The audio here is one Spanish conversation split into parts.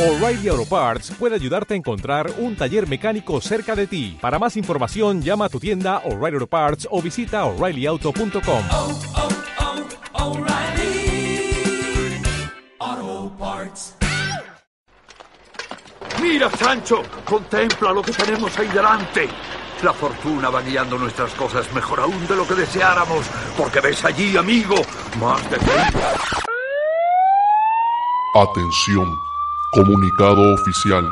O'Reilly Auto Parts puede ayudarte a encontrar un taller mecánico cerca de ti. Para más información, llama a tu tienda O'Reilly Auto Parts o visita oreillyauto.com. oh, oh, O'Reilly Auto Parts. Mira, Sancho, contempla lo que tenemos ahí delante. La fortuna va guiando nuestras cosas mejor aún de lo que deseáramos, porque ves allí, amigo, más de 30. Atención, comunicado oficial.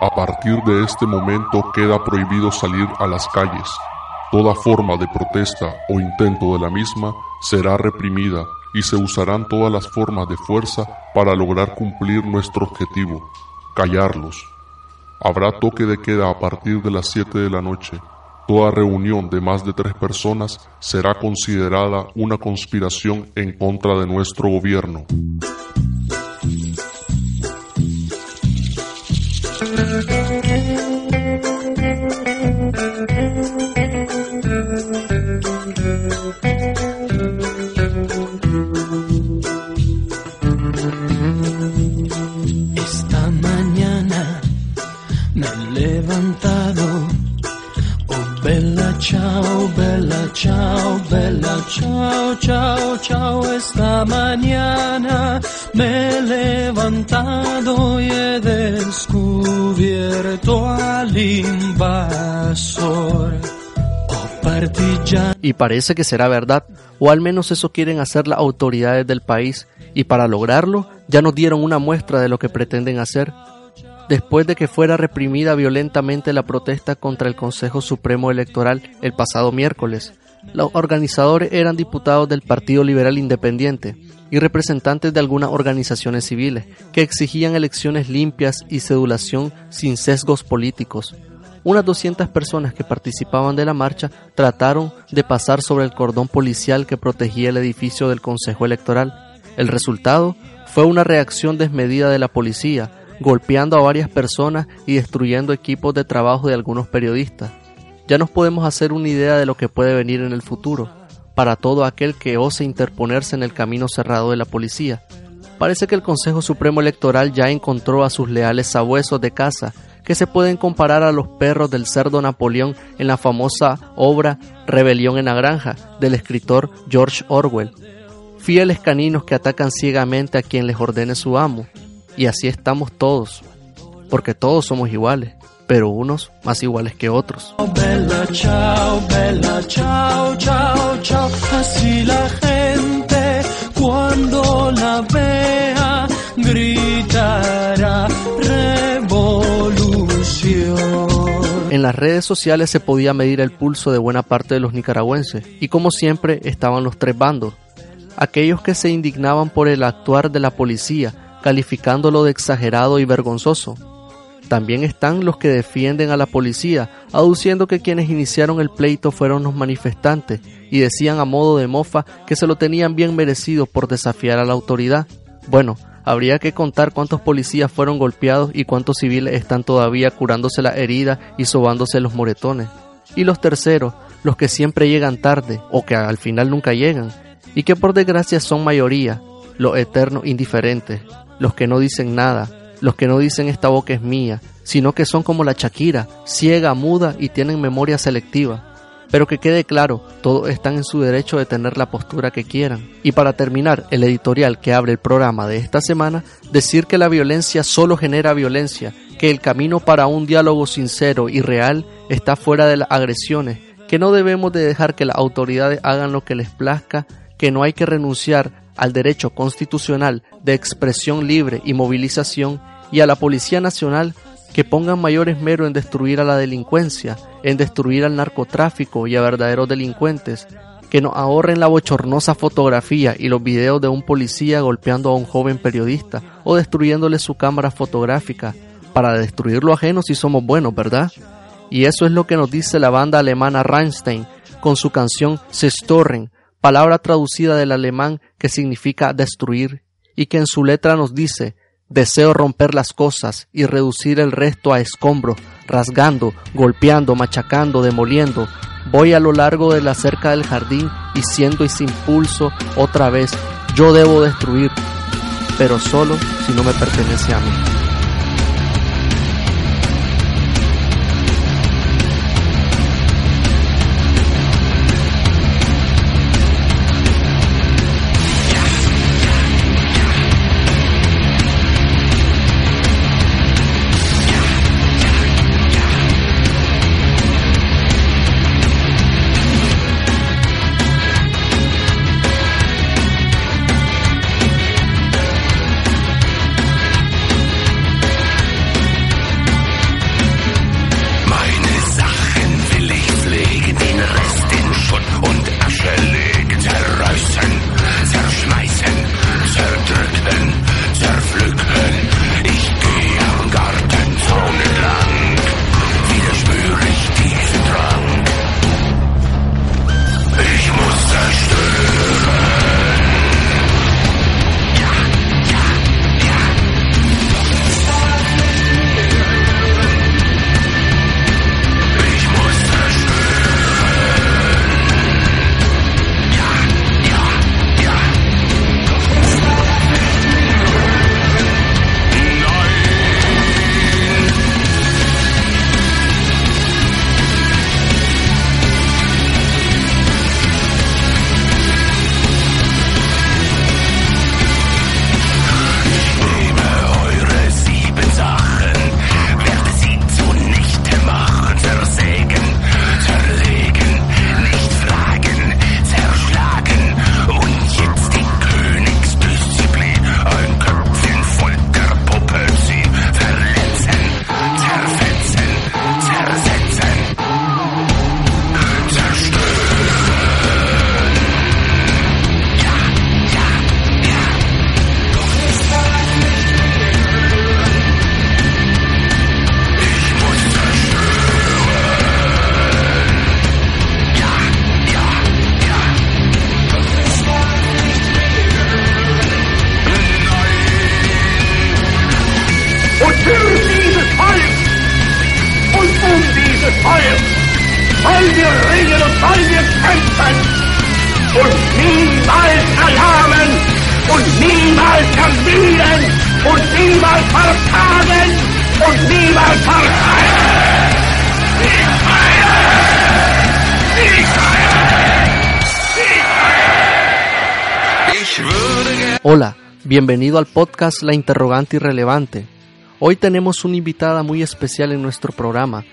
A partir de este momento queda prohibido salir a las calles. Toda forma de protesta o intento de la misma será reprimida y se usarán todas las formas de fuerza para lograr cumplir nuestro objetivo, callarlos. Habrá toque de queda a partir de las 7 de la noche. Toda reunión de más de tres personas será considerada una conspiración en contra de nuestro gobierno. Ciao, ciao. Esta mañana me he levantado y he descubierto al invasor. Oh. Y parece que será verdad, o al menos eso quieren hacer las autoridades del país, y para lograrlo ya nos dieron una muestra de lo que pretenden hacer. Después de que fuera reprimida violentamente la protesta contra el Consejo Supremo Electoral el pasado miércoles, los organizadores eran diputados del Partido Liberal Independiente y representantes de algunas organizaciones civiles que exigían elecciones limpias y sedulación sin sesgos políticos. Unas 200 personas que participaban de la marcha trataron de pasar sobre el cordón policial que protegía el edificio del Consejo Electoral. El resultado fue una reacción desmedida de la policía, golpeando a varias personas y destruyendo equipos de trabajo de algunos periodistas. Ya nos podemos hacer una idea de lo que puede venir en el futuro, para todo aquel que ose interponerse en el camino cerrado de la policía. Parece que el Consejo Supremo Electoral ya encontró a sus leales sabuesos de casa, que se pueden comparar a los perros del cerdo Napoleón en la famosa obra Rebelión en la Granja del escritor George Orwell. Fieles caninos que atacan ciegamente a quien les ordene su amo. Y así estamos todos, porque todos somos iguales, pero unos más iguales que otros. Bella ciao, bella ciao, ciao, ciao. Así la gente cuando la vea gritará revolución. En las redes sociales se podía medir el pulso de buena parte de los nicaragüenses, y como siempre estaban los tres bandos. Aquellos que se indignaban por el actuar de la policía, calificándolo de exagerado y vergonzoso. También están los que defienden a la policía, aduciendo que quienes iniciaron el pleito fueron los manifestantes y decían a modo de mofa que se lo tenían bien merecido por desafiar a la autoridad. Bueno, habría que contar cuántos policías fueron golpeados y cuántos civiles están todavía curándose la herida y sobándose los moretones. Y los terceros, los que siempre llegan tarde o que al final nunca llegan, y que por desgracia son mayoría, los eternos indiferentes, los que no dicen nada, los que no dicen esta boca es mía, sino que son como la Shakira, ciega, muda y tienen memoria selectiva. Pero que quede claro, todos están en su derecho de tener la postura que quieran. Y para terminar, el editorial que abre el programa de esta semana, decir que la violencia solo genera violencia, que el camino para un diálogo sincero y real está fuera de las agresiones, que no debemos de dejar que las autoridades hagan lo que les plazca, que no hay que renunciar al derecho constitucional de expresión libre y movilización y a la Policía Nacional que pongan mayor esmero en destruir a la delincuencia, en destruir al narcotráfico y a verdaderos delincuentes, que nos ahorren la bochornosa fotografía y los videos de un policía golpeando a un joven periodista o destruyéndole su cámara fotográfica, para destruir lo ajeno si somos buenos, ¿verdad? Y eso es lo que nos dice la banda alemana Rammstein con su canción Zerstören, palabra traducida del alemán que significa destruir, y que en su letra nos dice Deseo romper las cosas y reducir el resto a escombros, rasgando, golpeando, machacando, demoliendo. Voy a lo largo de la cerca del jardín y siendo ese impulso otra vez, yo debo destruir, pero solo si no me pertenece a mí. Bienvenido al podcast La Interrogante Irrelevante. Hoy tenemos una invitada muy especial en nuestro programa,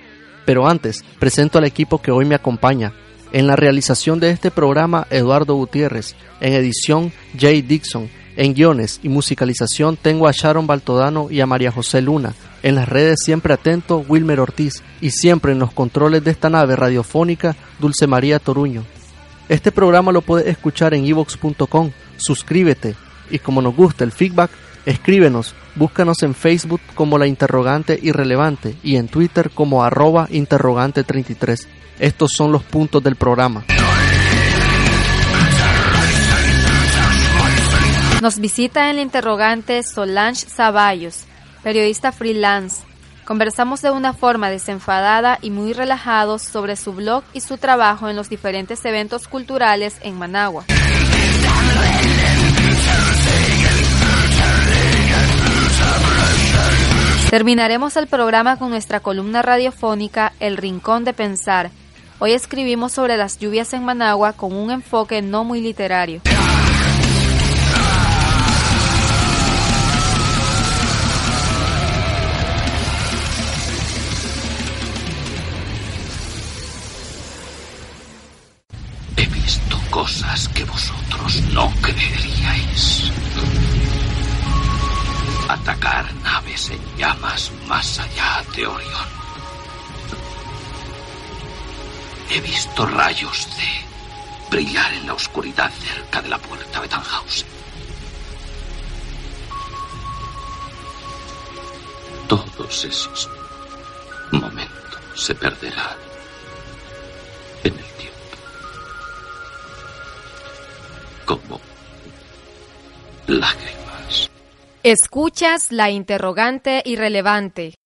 pero antes presento al equipo que hoy me acompaña. En la realización de este programa, Eduardo Gutiérrez. En edición, Jay Dixon. En guiones y musicalización tengo a Sharon Baltodano y a María José Luna. En las redes siempre atento, Wilmer Ortiz. Y siempre en los controles de esta nave radiofónica, Dulce María Toruño. Este programa lo puedes escuchar en evox.com. Suscríbete y como nos gusta el feedback, escríbenos, búscanos en Facebook como la interrogante irrelevante y en Twitter como arroba interrogante 33. Estos son los puntos del programa. Nos visita el interrogante Solange Zavallos, periodista freelance. Conversamos de una forma desenfadada y muy relajados sobre su blog y su trabajo en los diferentes eventos culturales en Managua. Terminaremos el programa con nuestra columna radiofónica El Rincón de Pensar. Hoy escribimos sobre las lluvias en Managua con un enfoque no muy literario. Rayos de brillar en la oscuridad cerca de la puerta de Tannhausen. Todos esos momentos se perderán en el tiempo. Como lágrimas. Escuchas la interrogante irrelevante.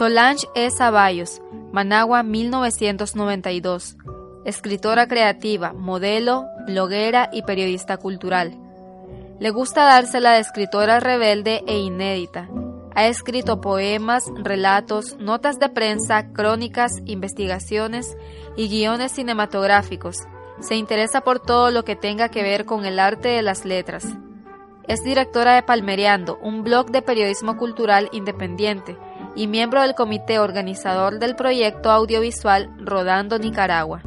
Solange E. Zavallos, Managua 1992. Escritora creativa, modelo, bloguera y periodista cultural. Le gusta dársela de escritora rebelde e inédita. Ha escrito poemas, relatos, notas de prensa, crónicas, investigaciones y guiones cinematográficos. Se interesa por todo lo que tenga que ver con el arte de las letras. Es directora de Palmereando, un blog de periodismo cultural independiente, y miembro del comité organizador del proyecto audiovisual Rodando Nicaragua.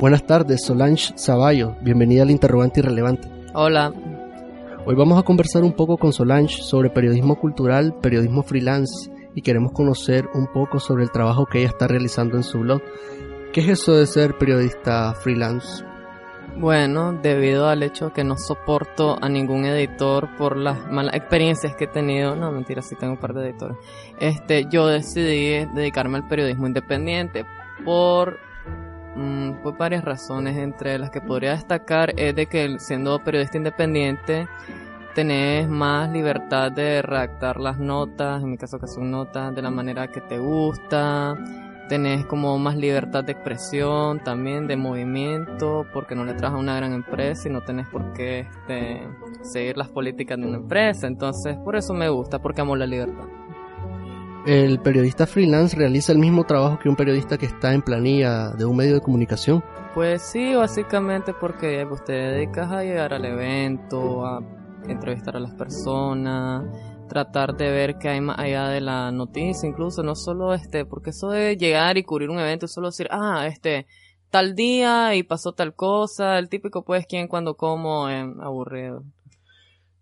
Buenas tardes, Solange Zavallo. Bienvenida al Interrogante Irrelevante. Hola, Hoy vamos a conversar un poco con Solange sobre periodismo cultural, periodismo freelance y queremos conocer un poco sobre el trabajo que ella está realizando en su blog. ¿Qué es eso de ser periodista freelance? bueno, debido al hecho que no soporto a ningún editor por las malas experiencias que he tenido, no mentira, sí tengo un par de editores, este, yo decidí dedicarme al periodismo independiente por, mm, por varias razones, entre las que podría destacar es de que siendo periodista independiente tenés más libertad de redactar las notas, en mi caso que son notas, de la manera que te gusta, tenés como más libertad de expresión, también de movimiento, porque no le trabajas a una gran empresa y no tenés por qué este, seguir las políticas de una empresa. Entonces, por eso me gusta, porque amo la libertad. El periodista freelance realiza el mismo trabajo que un periodista que está en planilla de un medio de comunicación. Pues sí, básicamente porque pues, te dedicas a llegar al evento, a entrevistar a las personas, tratar de ver qué hay más allá de la noticia, incluso no solo este, porque eso de llegar y cubrir un evento es solo decir, ah, este, tal día y pasó tal cosa, el típico pues quién, cuando, como, eh, aburrido.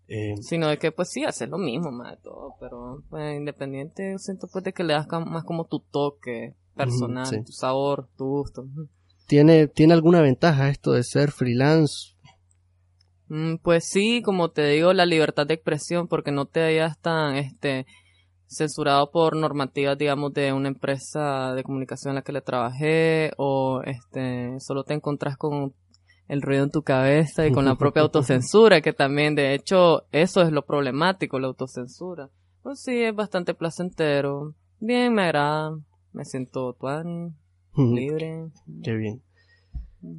Eh, Sino de que pues sí, hacer lo mismo más de todo, pero pues, independiente, yo siento pues de que le das más como tu toque personal, sí. tu sabor, tu gusto. ¿tiene, ¿Tiene alguna ventaja esto de ser freelance? Mm, Pues sí, como te digo, la libertad de expresión, porque no te hayas tan, este, censurado por normativas, digamos, de una empresa de comunicación en la que le trabajé, o este, solo te encontrás con el ruido en tu cabeza y con la propia autocensura, que también, de hecho, eso es lo problemático, la autocensura. Pues sí, es bastante placentero. Bien, me agrada. Me siento tuani, libre. Qué bien.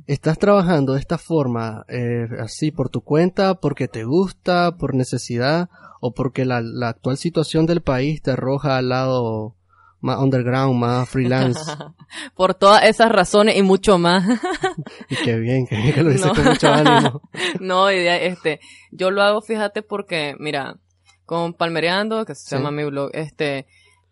¿Estás trabajando de esta forma eh, así por tu cuenta, porque te gusta, por necesidad o porque la, la actual situación del país te arroja al lado más underground, más freelance? Por todas esas razones y mucho más. y qué bien, qué bien que lo dices No. con mucho ánimo. no, idea, este, yo lo hago, fíjate, porque, mira, con Palmereando, que se Sí. llama mi blog, este,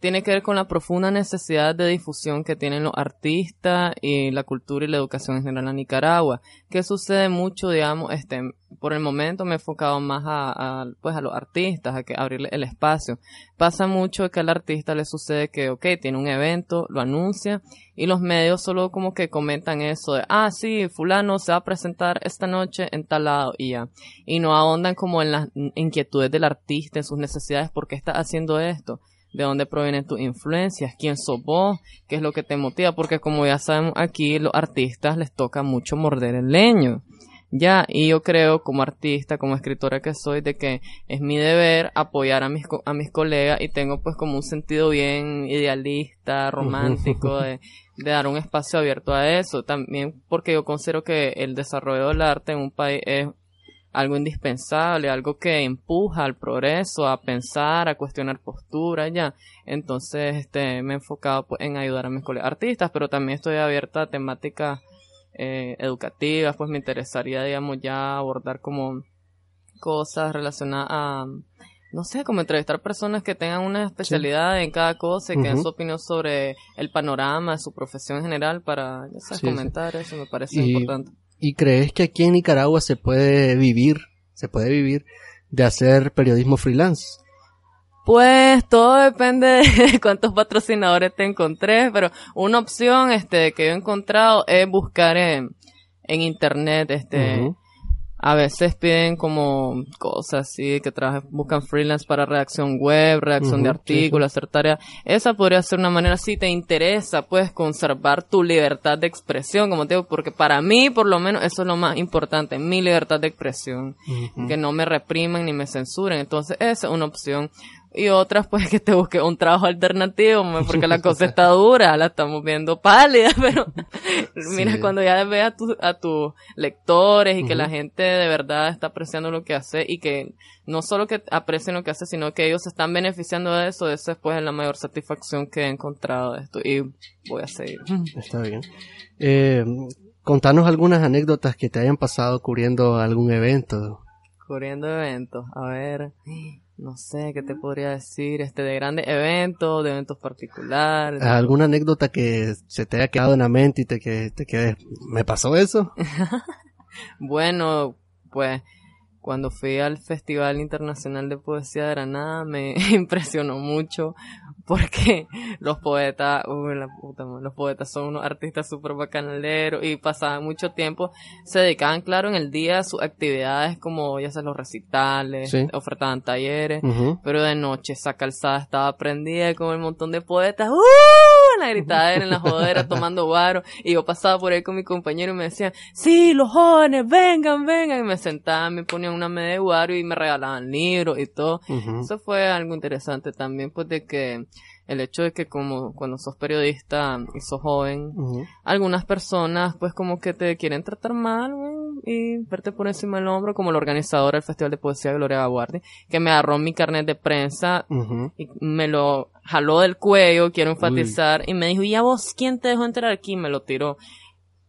tiene que ver con la profunda necesidad de difusión que tienen los artistas y la cultura y la educación en general en Nicaragua. Que sucede mucho, digamos, este, por el momento me he enfocado más a, pues a los artistas, a que abrirle el espacio. Pasa mucho que al artista le sucede que, ok, tiene un evento, lo anuncia, y los medios solo como que comentan eso de, ah, sí, fulano se va a presentar esta noche en tal lado y ya. Y no ahondan como en las inquietudes del artista, en sus necesidades, por qué está haciendo esto, de dónde provienen tus influencias, quién sos vos, qué es lo que te motiva, porque como ya sabemos aquí, los artistas les toca mucho morder el leño. Ya, y yo creo como artista, como escritora que soy, de que es mi deber apoyar a mis, co- a mis colegas y tengo pues como un sentido bien idealista, romántico, de, de dar un espacio abierto a eso. También porque yo considero que el desarrollo del arte en un país es algo indispensable, algo que empuja al progreso, a pensar, a cuestionar posturas, ya. Entonces, este, me he enfocado pues, en ayudar a mis colegas artistas, pero también estoy abierta a temáticas eh, educativas, pues me interesaría, digamos, ya abordar como cosas relacionadas a, no sé, como entrevistar personas que tengan una especialidad en cada cosa y que den Ujú. su opinión sobre el panorama de su profesión en general para, ya sabes, Sí, sí. comentar eso, me parece Y- importante. ¿Y crees que aquí en Nicaragua se puede vivir, se puede vivir de hacer periodismo freelance? Pues todo depende de cuántos patrocinadores te encontrés, pero una opción este que yo he encontrado es buscar en, en internet, este. A veces piden como cosas así, que trabajan, buscan freelance para redacción web, redacción de Ujú, sí, artículos, hacer tareas. Esa podría ser una manera, si te interesa, puedes conservar tu libertad de expresión, como te digo, porque para mí, por lo menos, eso es lo más importante, mi libertad de expresión que no me repriman ni me censuren. Entonces, esa es una opción. Y otras, pues, que te busque un trabajo alternativo, porque la cosa está dura, la estamos viendo pálida, pero mira, Sí. cuando ya ve a, tu, a tus lectores y que la gente de verdad está apreciando lo que hace y que no solo que aprecien lo que hace, sino que ellos se están beneficiando de eso, eso es pues la mayor satisfacción que he encontrado de esto y voy a seguir. Está bien. Eh, contanos algunas anécdotas que te hayan pasado cubriendo algún evento. Cubriendo eventos, a ver, no sé, ¿qué te podría decir? Este, de grandes eventos, de eventos particulares. ¿Alguna anécdota que se te haya quedado en la mente y te, que, te quedes, ¿me pasó eso? Bueno, pues, cuando fui al Festival Internacional de Poesía de Granada me impresionó mucho porque los poetas, uy, la puta los poetas son unos artistas súper bacanaleros y pasaban mucho tiempo, se dedicaban, claro, en el día a sus actividades como ya sea los recitales, Sí. ofertaban talleres, pero de noche esa calzada estaba prendida con el montón de poetas, ¡uh! En la gritadera, en la jodera, tomando guaro, y yo pasaba por ahí con mi compañero y me decían, sí, los jóvenes, vengan, vengan, y me sentaban, me ponían una media de guaro y me regalaban libros y todo. Eso fue algo interesante también, pues de que el hecho de que como cuando sos periodista y sos joven, algunas personas pues como que te quieren tratar mal y verte por encima del hombro, como la organizadora del Festival de Poesía Gloria Baguardi, que me agarró mi carnet de prensa y me lo jaló del cuello, quiero enfatizar, y me dijo, ¿y a vos quién te dejó entrar aquí? Me lo tiró.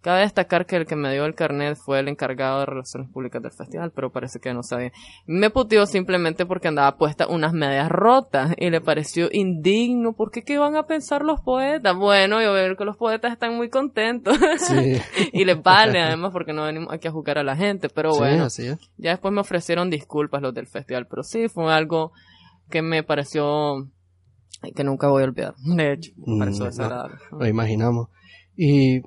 Cabe destacar que el que me dio el carnet fue el encargado de relaciones públicas del festival, pero parece que no sabía. Me puteó simplemente porque andaba puesta unas medias rotas y le pareció indigno. porque qué van a pensar los poetas? Bueno, yo veo que los poetas están muy contentos. y les vale, además, porque no venimos aquí a jugar a la gente. Pero bueno, ya después me ofrecieron disculpas los del festival, pero sí, fue algo que me pareció que nunca voy a olvidar. De hecho, me pareció mm, desagradable. lo imaginamos. Y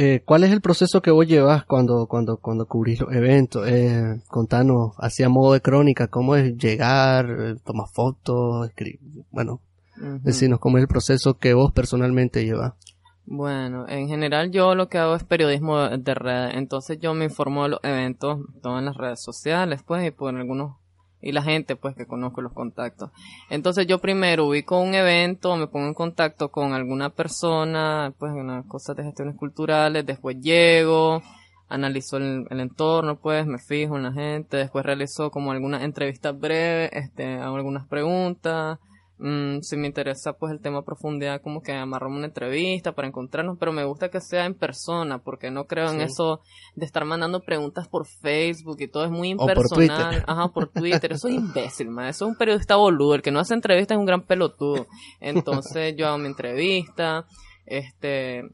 eh, ¿Cuál es el proceso que vos llevas cuando, cuando, cuando cubrís los eventos? Eh, contanos, así a modo de crónica, cómo es llegar, tomar fotos, escribir, bueno, decirnos cómo es el proceso que vos personalmente llevas. Bueno, en general yo lo que hago es periodismo de red, entonces yo me informo de los eventos, todo en las redes sociales, pues, y por algunos y la gente pues que conozco los contactos. Entonces yo primero ubico un evento, me pongo en contacto con alguna persona, pues en unas cosas de gestiones culturales, después llego, analizo el, el, entorno, pues me fijo en la gente, después realizo como algunas entrevistas breves, este, hago algunas preguntas, Mm, si me interesa pues el tema a profundidad, como que amarramos una entrevista para encontrarnos, pero me gusta que sea en persona, porque no creo en eso de estar mandando preguntas por Facebook y todo es muy impersonal. por Ajá, por Twitter. Eso es imbécil, man. Eso es un periodista boludo. El que no hace entrevistas es un gran pelotudo. Entonces yo hago mi entrevista, este,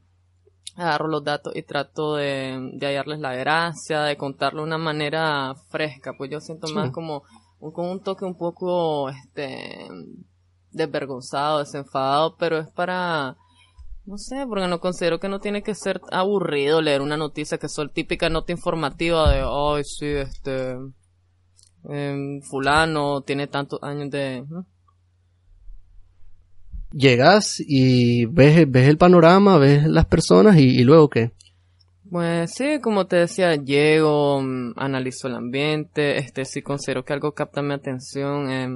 agarro los datos y trato de, de hallarles la gracia, de contarlo de una manera fresca, pues yo siento más como, como un toque un poco, este, desvergonzado, desenfadado, pero es para, no sé, porque no considero que no tiene que ser aburrido leer una noticia que es típica nota informativa de, ay, sí, este, em, fulano tiene tantos años de... Llegas y ves, ves el panorama, ves las personas y, luego qué. Pues sí, como te decía, llego, mm, analizo el ambiente, este sí considero que algo capta mi atención, eh,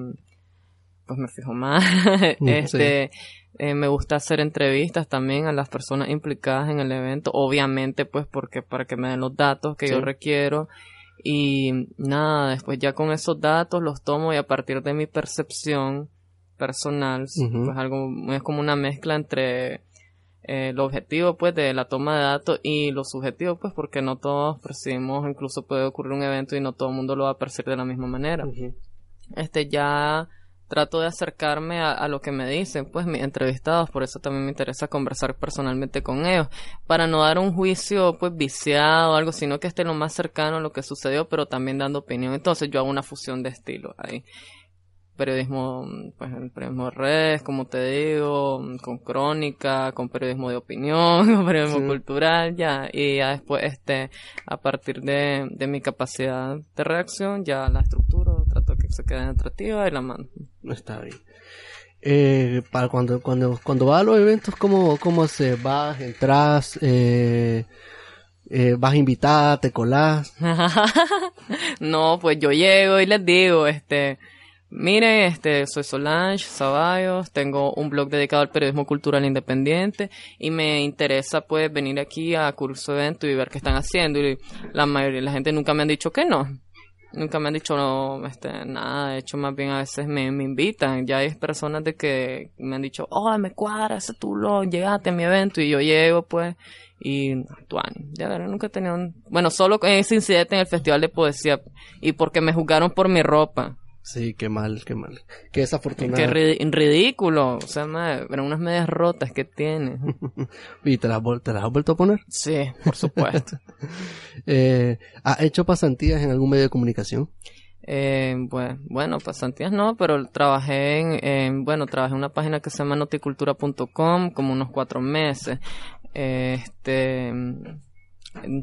pues me fijo más. Mm, este, eh, me gusta hacer entrevistas también a las personas implicadas en el evento, obviamente pues porque para que me den los datos que yo requiero. Y nada, después ya con esos datos los tomo y a partir de mi percepción personal, pues algo es como una mezcla entre eh, lo objetivo pues de la toma de datos y lo subjetivo pues porque no todos percibimos, incluso puede ocurrir un evento y no todo el mundo lo va a percibir de la misma manera. Este ya trato de acercarme a, lo que me dicen, pues mis entrevistados, por eso también me interesa conversar personalmente con ellos, para no dar un juicio pues viciado o algo, sino que esté lo más cercano a lo que sucedió, pero también dando opinión. Entonces yo hago una fusión de estilos ahí. Periodismo, pues el periodismo de redes, como te digo, con crónica, con periodismo de opinión, con periodismo cultural, ya, y ya después, este, a partir de, de mi capacidad de reacción, ya la estructura trato que se quede atractiva y la mando. Está bien. Eh, para cuando, cuando, cuando vas a los eventos, ¿cómo, cómo se vas, entras, eh, eh, vas invitada, te colás? no, pues yo llego y les digo, este, miren, este, soy Solange Zavallos, tengo un blog dedicado al periodismo cultural independiente y me interesa pues venir aquí a curso evento y ver qué están haciendo y la mayoría de la gente nunca me han dicho que no. Nunca me han dicho no, este, nada, de hecho más bien a veces me, me invitan, ya hay personas de que me han dicho, oh, me cuadra ese lo llegaste a mi evento y yo llego pues y actuan, ya ver, nunca he tenido bueno, solo ese incidente en el festival de poesía y porque me juzgaron por mi ropa. Sí, qué mal, qué mal. Qué desafortunado. Qué ridículo. O sea, eran unas medias rotas que tiene. ¿Y te las, te las has vuelto a poner? Sí, por supuesto. eh, ¿Has hecho pasantías en algún medio de comunicación? Eh, bueno, pasantías no, pero trabajé en, bueno, trabajé en una página que se llama noticultura.com como unos cuatro meses. este,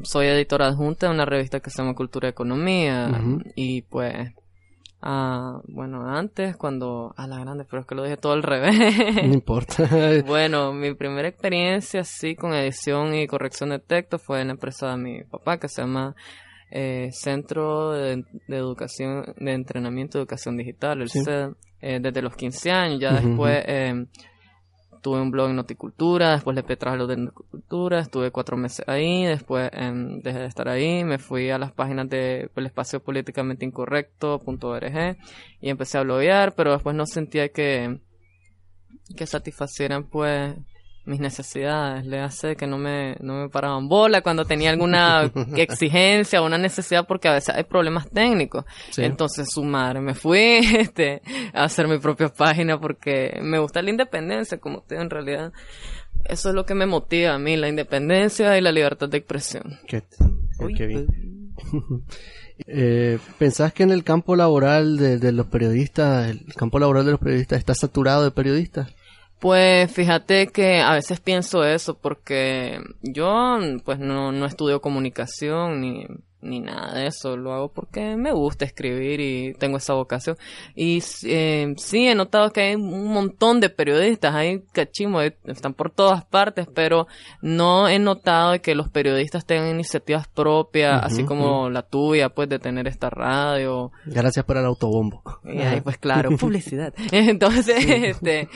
soy editora adjunta de una revista que se llama Cultura y Economía y pues Ah, bueno, antes cuando... A la grande, pero es que lo dije todo al revés. No importa. bueno, mi primera experiencia así con edición y corrección de texto fue en la empresa de mi papá que se llama eh, Centro de, Educación, de Entrenamiento de Educación Digital, el eh, desde los 15 años. Ya después... Eh, tuve un blog en Noticultura, después le pedí lo de Noticultura, estuve cuatro meses ahí, después em, dejé de estar ahí, me fui a las páginas de el espacio políticamente incorrecto.org y empecé a bloguear, pero después no sentía que, que satisfacieran pues mis necesidades, le hace que no me, no me paraban bola cuando tenía alguna exigencia o una necesidad porque a veces hay problemas técnicos. Sí. Entonces sumar, me fui este, a hacer mi propia página porque me gusta la independencia como usted en realidad. Eso es lo que me motiva a mí, la independencia y la libertad de expresión. Qué, qué bien. Eh, ¿Pensás que en el campo laboral de, de los periodistas, el campo laboral de los periodistas está saturado de periodistas? Pues fíjate que a veces pienso eso porque yo pues no, no estudio comunicación ni, ni nada de eso, lo hago porque me gusta escribir y tengo esa vocación. Y eh, sí he notado que hay un montón de periodistas, hay cachimos, eh, están por todas partes, pero no he notado que los periodistas tengan iniciativas propias, así como la tuya, pues de tener esta radio. Gracias por el autobombo. Y ahí, pues claro, publicidad. Entonces, este,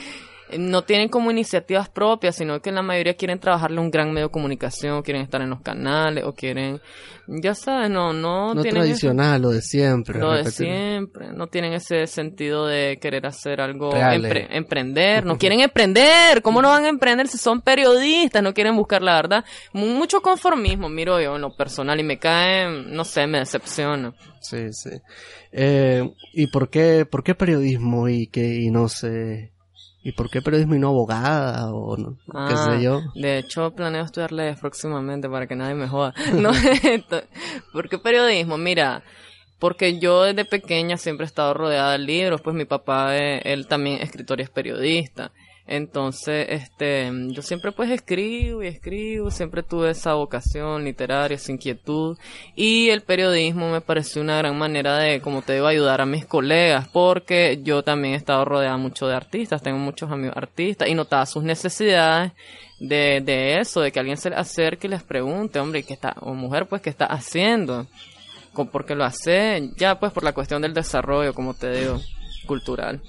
no tienen como iniciativas propias, sino que la mayoría quieren trabajarle un gran medio de comunicación, quieren estar en los canales, o quieren, ya sabes, no, no, No tienen ese- tradicional, lo de siempre. lo de siempre, no tienen ese sentido de querer hacer algo, empre- emprender, no quieren emprender, ¿cómo no van a emprender si son periodistas? No quieren buscar la verdad, Mu- mucho conformismo, miro yo en lo personal y me cae, no sé, me decepciona. Sí, sí. Eh, ¿Y por qué, por qué periodismo y que, y no sé, y por qué periodismo y no abogada o no, qué Ah, sé yo? De hecho, planeo estudiar leyes próximamente para que nadie me joda. No, esto- ¿Por qué periodismo? Mira, porque yo desde pequeña siempre he estado rodeada de libros, pues mi papá, eh, él también es escritor y es periodista. Entonces, este, yo siempre pues escribo y escribo, siempre tuve esa vocación literaria, esa inquietud. Y el periodismo me pareció una gran manera de, como te digo, ayudar a mis colegas, porque yo también he estado rodeada mucho de artistas, tengo muchos amigos artistas y notaba sus necesidades de, de eso, de que alguien se acerque y les pregunte, hombre, ¿qué está, o mujer, pues, ¿qué está haciendo? Con- Porque lo hace ya, pues, por la cuestión del desarrollo, como te digo, cultural.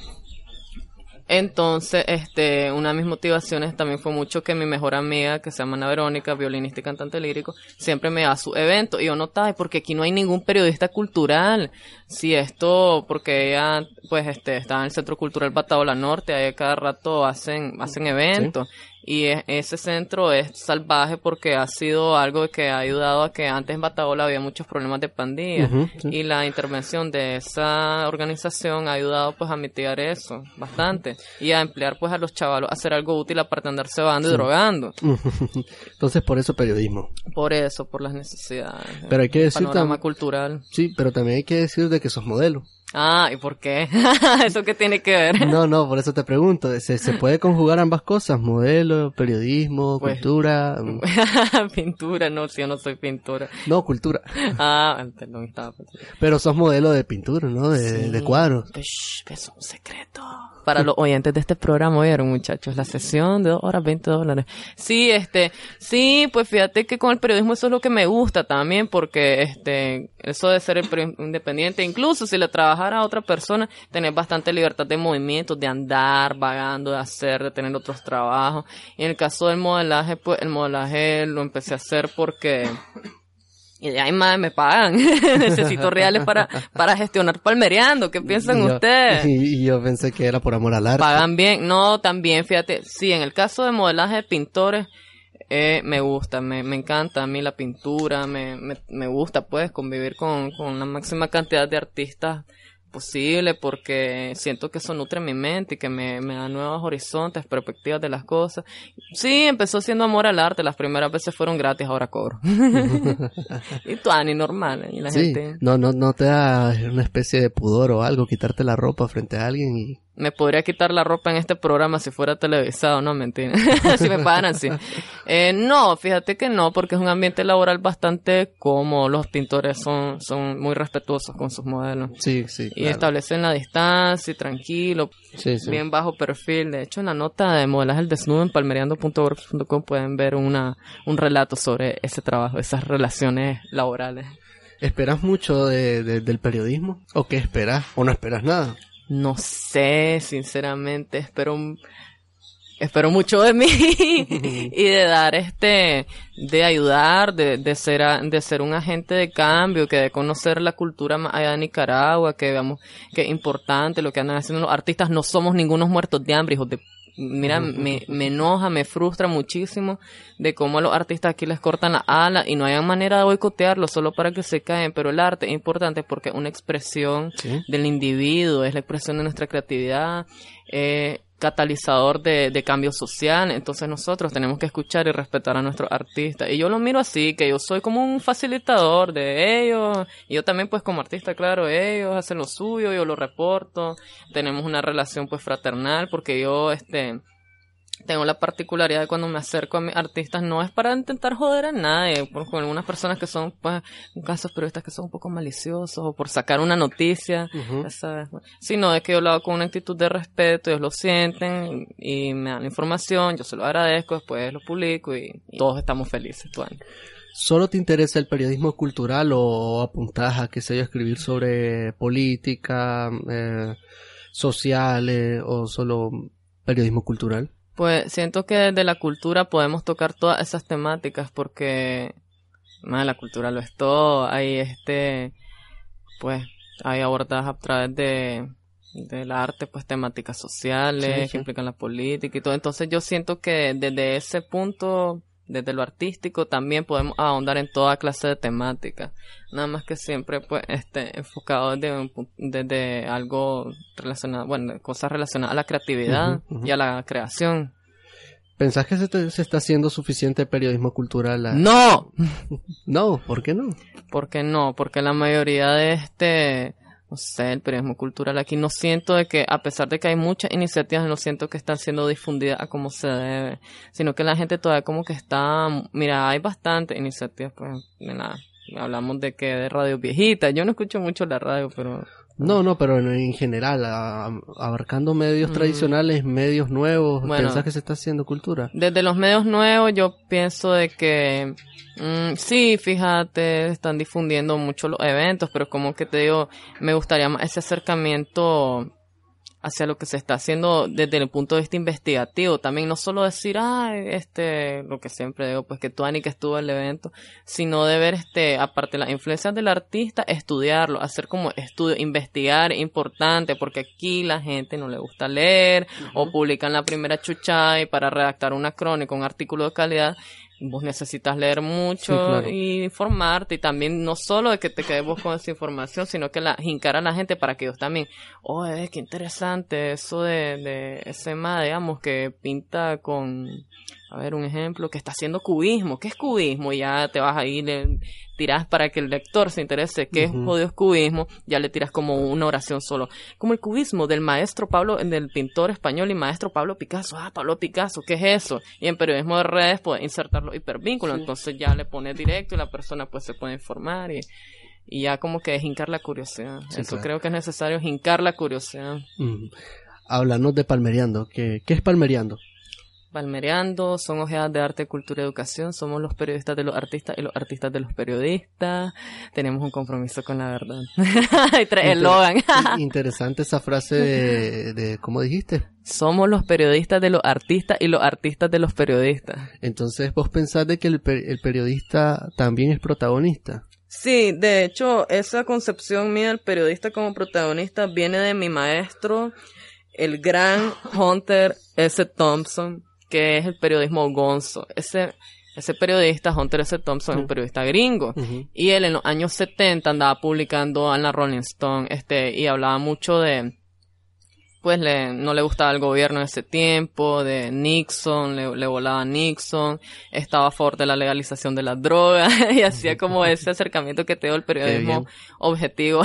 Entonces, este, una de mis motivaciones también fue mucho que mi mejor amiga, que se llama Ana Verónica, violinista y cantante lírico, siempre me da a su evento. Y yo notaba, "Ay, porque aquí no hay ningún periodista cultural. Si esto, porque ella, pues, este, está en el Centro Cultural Bataola Norte, ahí cada rato hacen, hacen eventos. Y ese centro es salvaje porque ha sido algo que ha ayudado a que antes en Bataola había muchos problemas de pandillas. Sí. Y la intervención de esa organización ha ayudado pues a mitigar eso bastante. Y a emplear pues a los chavalos a hacer algo útil aparte de andarse cebando y drogando. Entonces, por eso periodismo. Por eso, por las necesidades. Pero hay que decir panorama cultural. Sí, pero también hay que decir de que sos modelo. Ah, ¿y por qué? ¿Eso qué tiene que ver? No, no, por eso te pregunto. ¿Se, se puede conjugar ambas cosas? Modelo, periodismo, Pues- cultura. pintura, no, si yo no soy pintora. No, cultura. Ah, perdón, estaba pensando. Pero sos modelo de pintura, ¿no? De, de cuadros. Shh, es un secreto. Para los oyentes de este programa, oyeron muchachos, la sesión de dos horas 20 dólares. Sí, este, sí, pues fíjate que con el periodismo eso es lo que me gusta también, porque este, eso de ser el independiente, incluso si le trabajara a otra persona, tener bastante libertad de movimiento, de andar, vagando, de hacer, de tener otros trabajos. Y en el caso del modelaje, pues el modelaje lo empecé a hacer porque y ahí más me pagan. Necesito reales para, para gestionar palmereando. ¿Qué piensan Y yo- ustedes? Y, y yo pensé que era por amor al arte. Pagan bien. No, también, fíjate. Sí, en el caso de modelaje de pintores, eh, me gusta, me, me encanta a mí la pintura, me, me, me gusta pues convivir con, con la máxima cantidad de artistas posible porque siento que eso nutre mi mente y que me, me da nuevos horizontes, perspectivas de las cosas. Sí, empezó siendo amor al arte, las primeras veces fueron gratis, ahora cobro. y tú, Ani, normal, y la Sí, gente no, no, no te da una especie de pudor o algo, quitarte la ropa frente a alguien y... me podría quitar la ropa en este programa si fuera televisado, no, mentira. si me pagan, sí. Eh, no, fíjate que no, porque es un ambiente laboral bastante cómodo. Los pintores son, son muy respetuosos con sus modelos. Sí, sí, Y claro. establecen la distancia y tranquilo, Sí, sí. bien bajo perfil. De hecho, en la nota de modelaje el desnudo en palmereando.org.com pueden ver una, un relato sobre ese trabajo, esas relaciones laborales. ¿Esperas mucho de, de- del periodismo? ¿O qué esperas? ¿O no esperas nada? No sé, sinceramente, espero espero mucho de mí y de dar este de ayudar, de, de ser a- de ser un agente de cambio, que de conocer la cultura más allá de Nicaragua, que veamos que es importante lo que andan haciendo los artistas, no somos ningunos muertos de hambre, hijos de mira, me, me enoja, me frustra muchísimo de cómo a los artistas aquí les cortan la ala y no hay manera de boicotearlo solo para que se caen, pero el arte es importante porque es una expresión del individuo, es la expresión de nuestra creatividad, eh, catalizador de, de cambio social, entonces nosotros tenemos que escuchar y respetar a nuestros artistas. Y yo lo miro así, que yo soy como un facilitador de ellos, y yo también pues como artista, claro, ellos hacen lo suyo, yo lo reporto, tenemos una relación pues fraternal, porque yo, este, tengo la particularidad de cuando me acerco a mis artistas no es para intentar joder a nadie, por, con algunas personas que son, pues, en casos periodistas que son un poco maliciosos o por sacar una noticia, ¿sabes? sino de que yo lo hago con una actitud de respeto, ellos lo sienten y me dan la información, yo se lo agradezco, después lo publico y, todos estamos felices. ¿Solo te interesa el periodismo cultural o apuntas a, qué sé yo, escribir sobre política, eh, sociales o solo periodismo cultural? Pues siento que desde la cultura podemos tocar todas esas temáticas porque más la cultura lo es todo. Hay este, pues, hay abordadas a través de del arte, pues temáticas sociales que implican la política y todo. Entonces yo siento que desde ese punto, desde lo artístico, también podemos ahondar en toda clase de temáticas. Nada más que siempre, pues, este, enfocado desde, desde algo relacionado, bueno, cosas relacionadas a la creatividad y a la creación. ¿Pensás que se, está haciendo suficiente periodismo cultural? ¡No! no, ¿por qué no? ¿Por qué no? Porque la mayoría de este, no sé, el periodismo cultural aquí. No siento de que, a pesar de que hay muchas iniciativas, no siento que están siendo difundidas a como se debe, sino que la gente todavía como que está, mira, hay bastantes iniciativas, pues, hablamos de que de radio viejita, yo no escucho mucho la radio, pero no, no, pero en, general, abarcando medios mm. tradicionales, medios nuevos, ¿pensás que se está haciendo cultura? Desde los medios nuevos yo pienso de que mm, sí, fíjate, están difundiendo mucho los eventos, pero como que te digo, me gustaría más ese acercamiento hacia lo que se está haciendo desde el punto de vista investigativo. También no solo decir, ah, este, lo que siempre digo, pues que tú, Ani, que estuvo en el evento, sino de ver, este, aparte de las influencias del artista, estudiarlo, hacer como estudio, investigar, importante, porque aquí la gente no le gusta leer, o publican la primera chucha y para redactar una crónica, un artículo de calidad, vos necesitas leer mucho y informarte y también no solo de que te quedes vos con esa información, sino que la hincar a la gente para que ellos también, oh, es qué interesante eso de, de ese ma, digamos, que pinta con a ver, un ejemplo, que está haciendo cubismo. ¿Qué es cubismo? Ya te vas a ir, le tiras para que el lector se interese qué es jodido cubismo, ya le tiras como una oración solo. Como el cubismo del maestro Pablo, del pintor español y maestro Pablo Picasso. Ah, Pablo Picasso, ¿qué es eso? Y en periodismo de redes puedes insertarlo hipervínculo, entonces ya le pones directo y la persona pues se puede informar y y ya como que es hincar la curiosidad. Eso creo que es necesario, hincar la curiosidad. Háblanos de palmereando. ¿Qué, ¿Qué es palmereando? Palmereando, son ojeadas de arte, cultura y educación, somos los periodistas de los artistas y los artistas de los periodistas, tenemos un compromiso con la verdad. el Logan. interesante esa frase de, de, ¿cómo dijiste? Somos los periodistas de los artistas y los artistas de los periodistas. Entonces, ¿vos pensás de que el, el periodista también es protagonista? Sí, de hecho, esa concepción mía del periodista como protagonista viene de mi maestro, el gran Hunter S. Thompson, que es el periodismo gonzo. Ese, ese periodista, Hunter S. Thompson, es un periodista gringo. Y él en los años 70 andaba publicando en la Rolling Stone, este, y hablaba mucho de, pues le, no le gustaba el gobierno en ese tiempo, de Nixon, le, le volaba Nixon, estaba a favor de la legalización de las drogas y hacía como ese acercamiento que te dio el periodismo objetivo,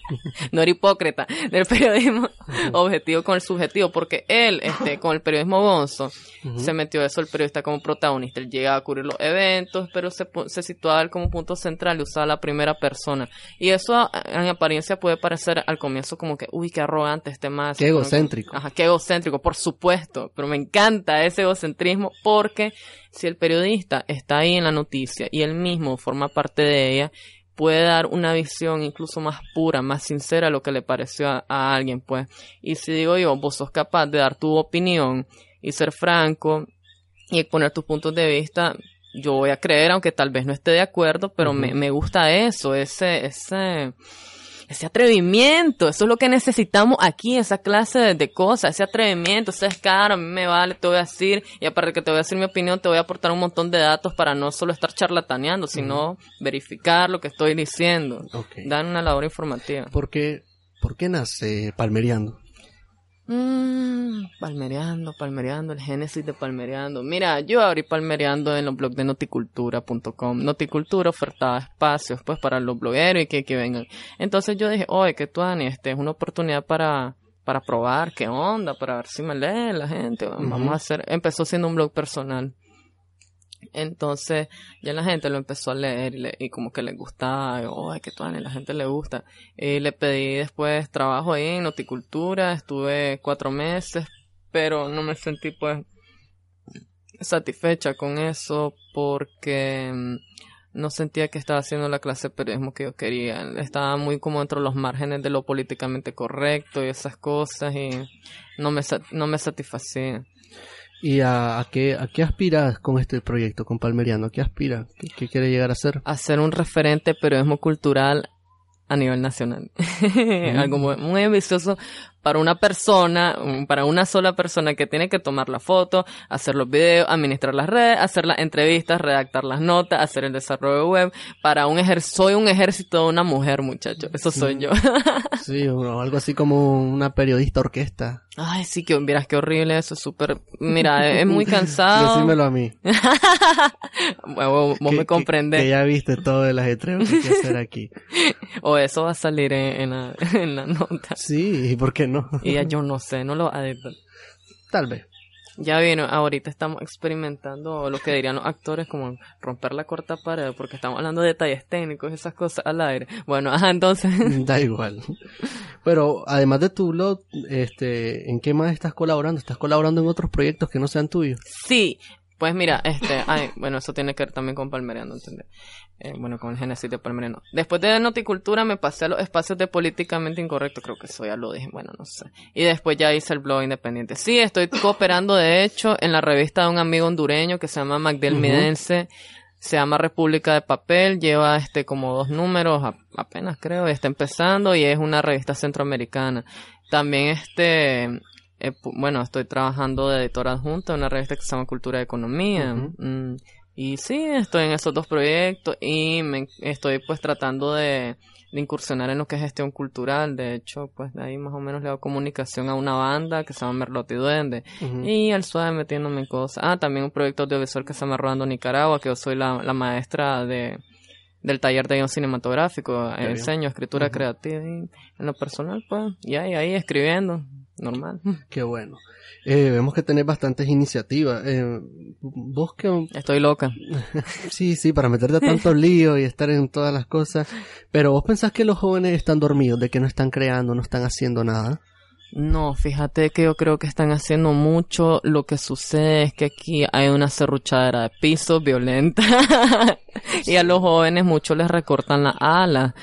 no era hipócrita, del periodismo objetivo con el subjetivo, porque él, este, con el periodismo gonzo, se metió eso el periodista como protagonista, él llegaba a cubrir los eventos, pero se, se situaba como punto central y usaba la primera persona. Y eso en apariencia puede parecer al comienzo como que, uy, qué arrogante este más egocéntrico. Ajá, qué egocéntrico, por supuesto. Pero me encanta ese egocentrismo porque si el periodista está ahí en la noticia y él mismo forma parte de ella, puede dar una visión incluso más pura, más sincera a lo que le pareció a, alguien, pues. Y si digo yo, vos sos capaz de dar tu opinión y ser franco y exponer tus puntos de vista, yo voy a creer, aunque tal vez no esté de acuerdo, pero me, me gusta eso, ese, ese, ese atrevimiento, eso es lo que necesitamos aquí, esa clase de, de cosas, ese atrevimiento, ese descaro, a mí me vale, te voy a decir, y aparte que te voy a decir mi opinión, te voy a aportar un montón de datos para no solo estar charlataneando, sino verificar lo que estoy diciendo, Ok. dar una labor informativa. ¿Por qué, por qué nace Palmeriando? Mm, palmereando, palmereando, el génesis de palmereando. Mira, yo abrí palmereando en los blogs de noticultura.com. Noticultura ofertaba espacios pues para los blogueros y que, que vengan. Entonces yo dije, oye, que tú, Ani, este es una oportunidad para, para probar qué onda, para ver si me lee la gente. Vamos a hacer, empezó siendo un blog personal. Entonces, ya la gente lo empezó a leer y, le- y como que le gustaba, "Ay, que tú, la gente le gusta. Y le pedí después trabajo ahí en Noticultura, estuve cuatro meses, pero no me sentí pues satisfecha con eso porque mm, no sentía que estaba haciendo la clase de periodismo que yo quería. Estaba muy como dentro de los márgenes de lo políticamente correcto y esas cosas y no me, no me satisfacía. ¿Y a, a qué, a qué aspiras con este proyecto, con Palmeriano? ¿A qué aspiras? ¿Qué, qué quiere llegar a ser? Hacer un referente periodismo cultural a nivel nacional. Algo muy, muy ambicioso para una persona, para una sola persona que tiene que tomar la foto, hacer los videos, administrar las redes, hacer las entrevistas, redactar las notas, hacer el desarrollo web. Para un ejército, soy un ejército de una mujer, muchacho. Eso soy yo. Sí, o algo así como una periodista orquesta. Ay, sí, que vieras qué horrible eso, súper, mira, es muy cansado. Decímelo a mí. Bueno, vos Que- me que- comprendés. Que, ya viste todo el ajetreo que hay que hacer aquí. O eso va a salir en, en la, en la nota. Sí, ¿y por qué no? Y ya yo no sé, no lo. Tal vez. Ya vino, ahorita estamos experimentando lo que dirían los actores como romper la corta pared, porque estamos hablando de detalles técnicos, esas cosas al aire. Bueno, ajá, entonces, Da igual. Pero además de tu blog, este, ¿en qué más estás colaborando? ¿Estás colaborando en otros proyectos que no sean tuyos? sí, pues mira, este, ay, bueno, eso tiene que ver también con Palmeriano, ¿entendés? Eh, bueno, con el génesis de Palmeriano. Después de Noticultura me pasé a los espacios de políticamente incorrecto, creo que eso ya lo dije, bueno, no sé. Y después ya hice el blog independiente. Sí, estoy cooperando, de hecho, en la revista de un amigo hondureño que se llama Magdel. Midense. Se llama República de Papel, lleva este como dos números, a- apenas creo, y está empezando y es una revista centroamericana. También este, eh, bueno, estoy trabajando de editora adjunta en una revista que se llama Cultura de Economía. Ujú. Mm, y sí, estoy en esos dos proyectos y me, estoy pues tratando de, de incursionar en lo que es gestión cultural. De hecho, pues de ahí más o menos le hago comunicación a una banda que se llama Merlotti Duende. Ujú. Y al suave metiéndome en cosas. Ah, también un proyecto audiovisual que se llama Rodando Nicaragua, que yo soy la, la maestra de del taller de guion cinematográfico, bien. enseño escritura Ujú. creativa y en lo personal, pues, y ahí, ahí escribiendo, normal. Qué bueno. Eh, vemos que tenés bastantes iniciativas. Eh, vos que... Estoy loca. Sí, sí, para meterte a tantos líos y estar en todas las cosas. Pero vos pensás que los jóvenes están dormidos, de que no están creando, no están haciendo nada. No, fíjate que yo creo que están haciendo mucho. Lo que sucede es que aquí hay una serruchadera de piso violenta. y a los jóvenes mucho les recortan las alas.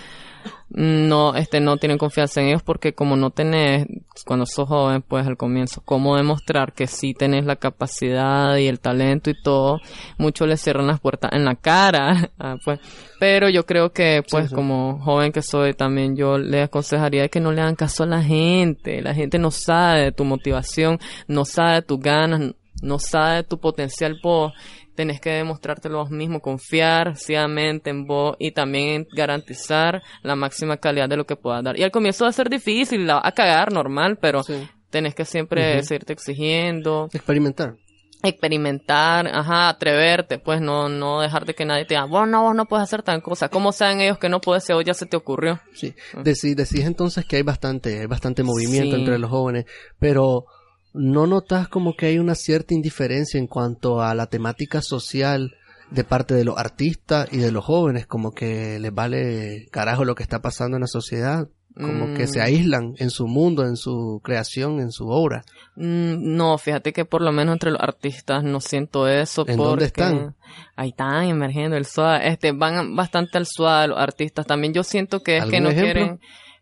No, este, no tienen confianza en ellos porque como no tenés, cuando sos joven, pues al comienzo, cómo demostrar que sí tenés la capacidad y el talento y todo, muchos les cierran las puertas en la cara, ah, pues. Pero yo creo que, pues, sí. como joven que soy, también yo le aconsejaría que no le hagan caso a la gente. La gente no sabe de tu motivación, no sabe de tus ganas, no sabe de tu potencial vos. Tenés que demostrártelo vos mismo, confiar ciegamente en vos y también garantizar la máxima calidad de lo que puedas dar. Y al comienzo va a ser difícil, la va a cagar normal, pero Sí. tenés que siempre seguirte exigiendo, Experimentar. experimentar, ajá, atreverte, pues no, no dejar de que nadie te diga, vos no, vos no puedes hacer tan cosa. ¿Cómo saben ellos que no puedes ser hoy ya se te ocurrió? Sí. Decí- decís entonces que hay bastante, hay bastante movimiento Sí. entre los jóvenes, pero ¿no notas como que hay una cierta indiferencia en cuanto a la temática social de parte de los artistas y de los jóvenes? Como que les vale carajo lo que está pasando en la sociedad, como que Mm. se aíslan en su mundo, en su creación, en su obra. Mm, No, fíjate que por lo menos entre los artistas no siento eso. ¿En porque dónde están? Ahí están emergiendo el suave. Este, van bastante al suave los artistas. También yo siento que es que ¿Algún no ejemplo? quieren.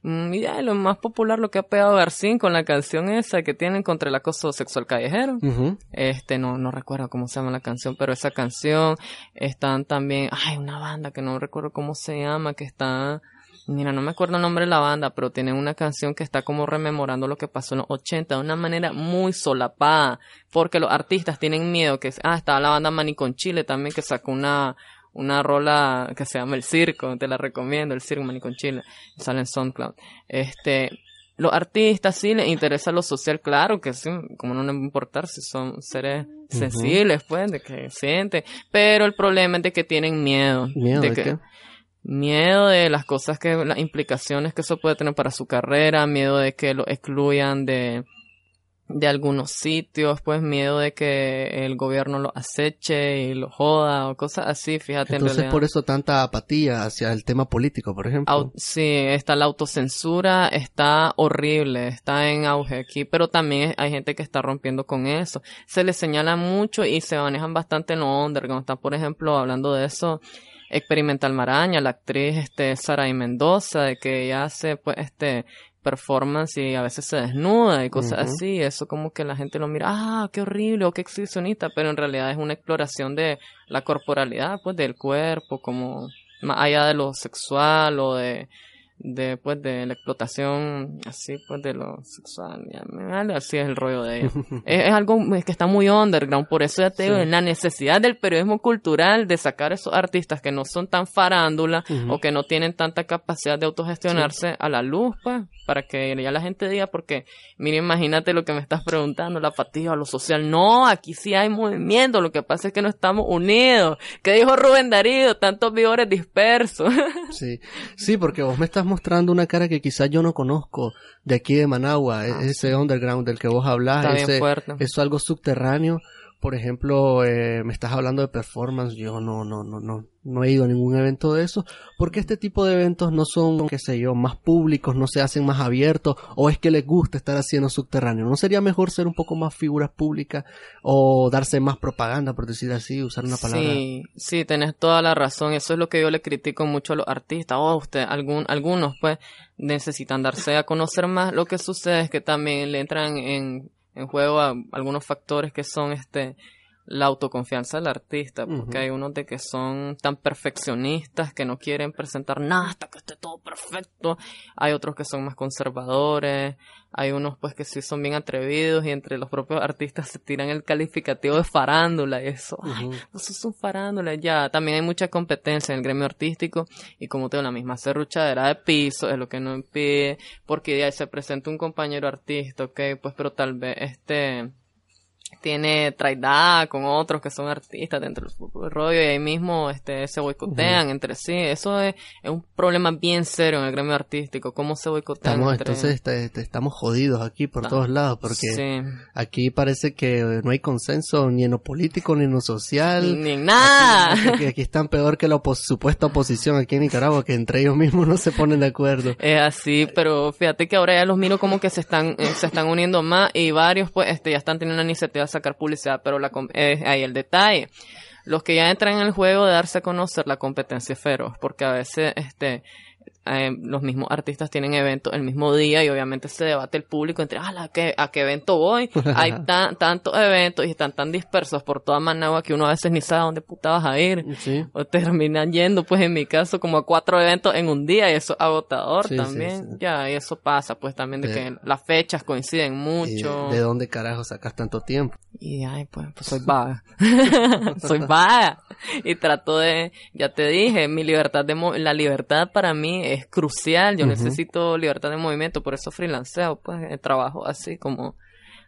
Mm, ya, lo más popular lo que ha pegado Garcín con la canción esa que tienen contra el acoso sexual callejero. Este, no, no recuerdo cómo se llama la canción, pero esa canción están también, ay, una banda que no recuerdo cómo se llama, que está Mira, no me acuerdo el nombre de la banda, pero tienen una canción que está como rememorando lo que pasó en los 80 de una manera muy solapada, porque los artistas tienen miedo que, ah, estaba la banda Manicon Chile también que sacó una, una rola que se llama El Circo, te la recomiendo, El Circo Manicon Chile, sale en SoundCloud. Este, los artistas sí les interesa lo social, claro que sí, como no les importar si son seres sensibles, pues, de que sienten, pero el problema es de que tienen miedo. ¿Miedo de, que, qué? Miedo de las cosas que, las implicaciones que eso puede tener para su carrera, miedo de que lo excluyan de, de algunos sitios, pues miedo de que el gobierno lo aceche y lo joda o cosas así, fíjate. Entonces en realidad. por eso tanta apatía hacia el tema político, por ejemplo. Au- sí, está la autocensura, está horrible, está en auge aquí, pero también hay gente que está rompiendo con eso. Se les señala mucho y se manejan bastante en lo underground. Está, por ejemplo, hablando de eso, Experimental Maraña, la actriz este Sara Mendoza, de que ella hace pues este performance y a veces se desnuda y cosas así, eso como que la gente lo mira, ah, qué horrible o qué exhibicionista, pero en realidad es una exploración de la corporalidad, pues del cuerpo, como más allá de lo sexual o de, de pues de la explotación así pues de lo sexual, vale, así es el rollo de ella. es, es algo que está muy underground, por eso ya te digo, Sí. en la necesidad del periodismo cultural de sacar esos artistas que no son tan farándula o que no tienen tanta capacidad de autogestionarse a la luz, pues, para que ya la gente diga, porque, mira, imagínate lo que me estás preguntando, la apatía o lo social. No, aquí sí hay movimiento, lo que pasa es que no estamos unidos. ¿Qué dijo Rubén Darío? Tantos vigores dispersos. Sí, sí, porque vos me estás mostrando una cara que quizás yo no conozco de aquí de Managua, Ah, ese underground del que vos bien ese, eso es algo subterráneo. Por ejemplo, eh, me estás hablando de performance, yo no, no, no, no, no he ido a ningún evento de eso, porque este tipo de eventos no son, qué sé yo, más públicos, no se hacen más abiertos, o es que les gusta estar haciendo subterráneo. ¿No sería mejor ser un poco más figuras públicas o darse más propaganda, por decir así, usar una palabra? Sí, sí, tenés toda la razón. Eso es lo que yo le critico mucho a los artistas. Oh, usted, algún, algunos, pues, necesitan darse a conocer más. Lo que sucede es que también le entran en, en juego a algunos factores que son, este, la autoconfianza del artista, porque hay unos de que son tan perfeccionistas que no quieren presentar nada hasta que esté todo perfecto. Hay otros que son más conservadores. Hay unos pues que sí son bien atrevidos y entre los propios artistas se tiran el calificativo de farándula y eso. Ay, eso es un farándula ya. También hay mucha competencia en el gremio artístico y como tengo la misma serruchadera de piso es lo que no impide porque ahí se presenta un compañero artista, ok, pues pero tal vez este tiene traidad con otros que son artistas dentro del rollo y ahí mismo este se boicotean entre sí. Eso es, es un problema bien serio en el gremio artístico. ¿Cómo se boicotean Estamos, entre entonces este, este, estamos jodidos aquí por todos lados, porque Sí. aquí parece que no hay consenso ni en lo político ni en lo social. Ni en nada. Aquí, aquí están peor que la opos- supuesta oposición aquí en Nicaragua, que entre ellos mismos no se ponen de acuerdo. Es así, pero fíjate que ahora ya los miro como que se están eh, se están uniendo más y varios pues este ya están teniendo una iniciativa sacar publicidad, pero la eh, ahí el detalle. Los que ya entran en el juego de darse a conocer la competencia feroz, porque a veces este eh, los mismos artistas tienen eventos el mismo día y obviamente se debate el público entre ah, ¿a qué, a qué evento voy? Hay tan, tantos eventos y están tan dispersos por toda Managua que uno a veces ni sabe a dónde puta vas a ir. Sí. O terminan yendo, pues en mi caso, como a cuatro eventos en un día y eso es agotador Sí, también. sí. Ya, y eso pasa, pues también de De- que las fechas coinciden ¿Y mucho. ¿De dónde carajo sacas tanto tiempo? Y ay, pues, pues soy vaga. soy vaga. Y trato de, ya te dije, mi libertad de la libertad para mí es crucial. Yo necesito libertad de movimiento, por eso freelanceo, pues eh, trabajo así como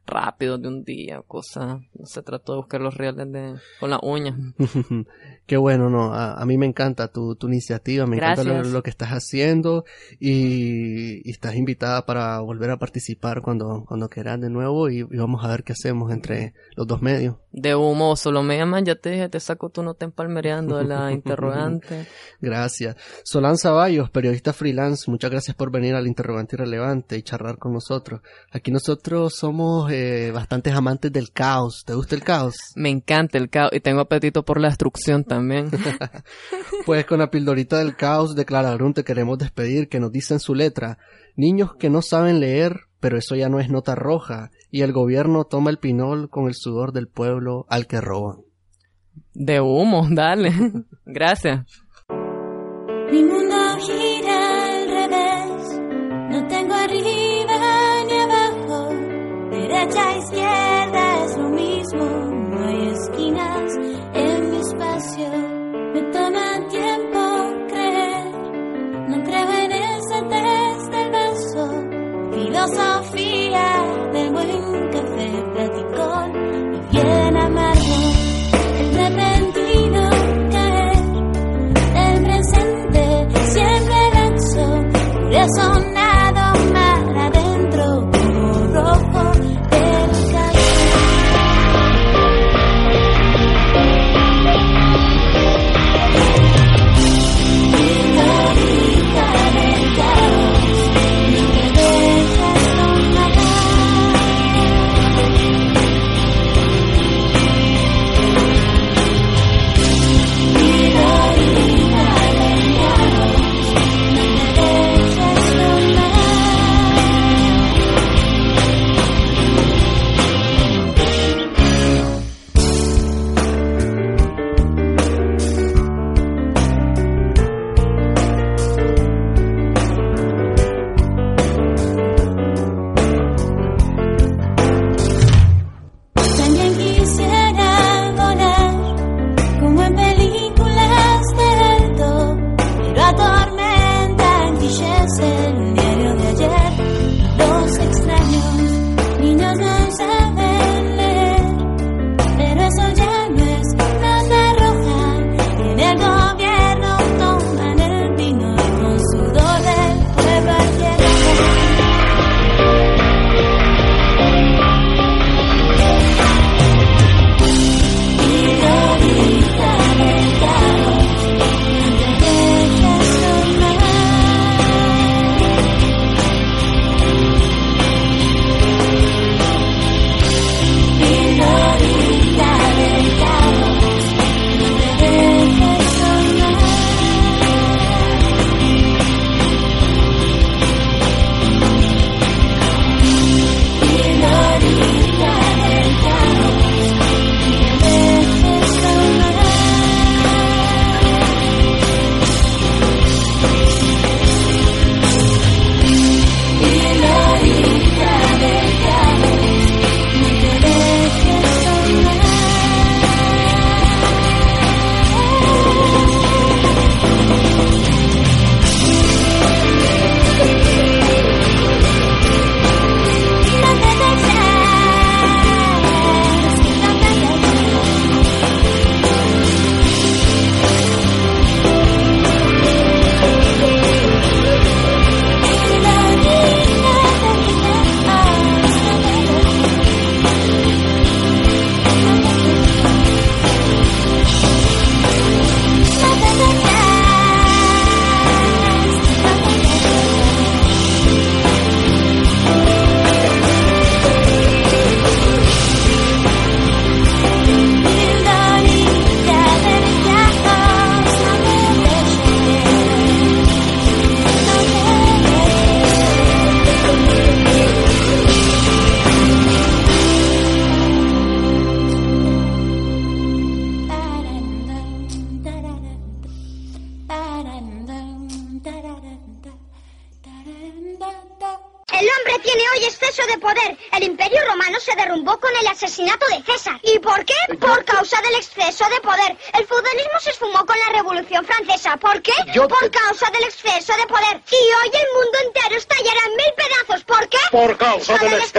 rápido de un día, cosas. No se trato de buscar los reales de, con la uña. Qué bueno, no, a, a mí me encanta tu, tu iniciativa, me encanta lo, que estás haciendo y, y estás invitada para volver a participar cuando, cuando quieras de nuevo y, y vamos a ver qué hacemos entre los dos medios. De humo, solo me llaman, ya te dije, te saco tú no te empalmereando de la interrogante. Gracias. Solán Zavallos, periodista freelance, muchas gracias por venir al interrogante irrelevante y charlar con nosotros. Aquí nosotros somos eh, bastantes amantes del caos. ¿Te gusta el caos? Me encanta el caos y tengo apetito por la destrucción también. Pues con la pildorita del caos de Clara Brun te queremos despedir que nos dice en su letra, niños que no saben leer, pero eso ya no es nota roja, y el gobierno toma el pinol con el sudor del pueblo al que roban. De humo, dale. Gracias. mismo, no hay esquinas en mi espacio. Me toma tiempo creer, no creo en ese test de verso. Filosofía de buen café platicón y bien amargo. El repentino caer del presente siempre danzo, por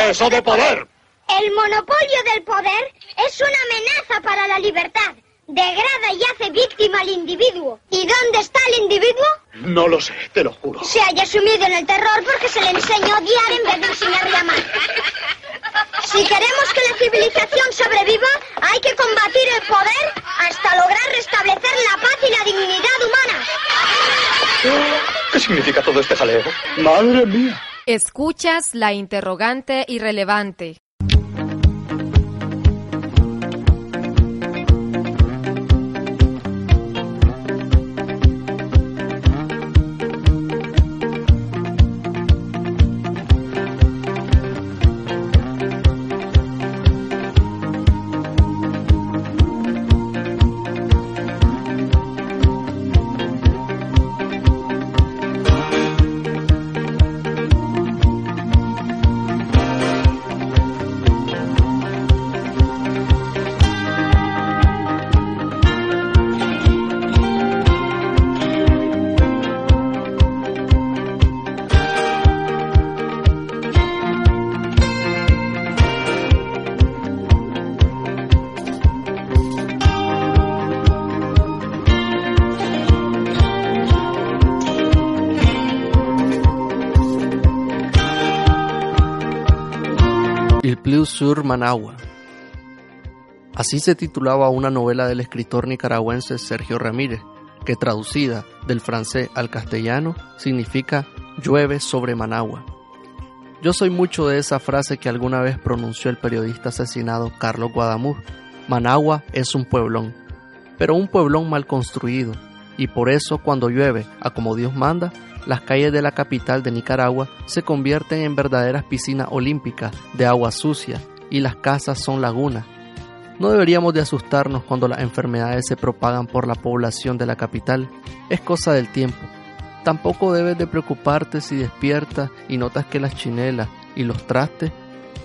exceso de poder. El monopolio del poder es una amenaza para la libertad. Degrada y hace víctima al individuo. ¿Y dónde está el individuo? No lo sé, te lo juro. Se haya sumido en el terror porque se le enseñó a odiar en vez de enseñarle a amar. Si queremos que la civilización sobreviva, hay que combatir el poder hasta lograr restablecer la paz y la dignidad humana. ¿Qué significa todo este jaleo? Madre mía. Escuchas la interrogante irrelevante. Managua. Así se titulaba una novela del escritor nicaragüense Sergio Ramírez, que traducida del francés al castellano significa llueve sobre Managua. Yo soy mucho de esa frase que alguna vez pronunció el periodista asesinado Carlos Guadamur. Managua es un pueblón, pero un pueblón mal construido, y por eso cuando llueve, a como Dios manda, las calles de la capital de Nicaragua se convierten en verdaderas piscinas olímpicas de agua sucia y las casas son lagunas. No deberíamos de asustarnos cuando las enfermedades se propagan por la población de la capital, es cosa del tiempo. Tampoco debes de preocuparte si despiertas y notas que las chinelas y los trastes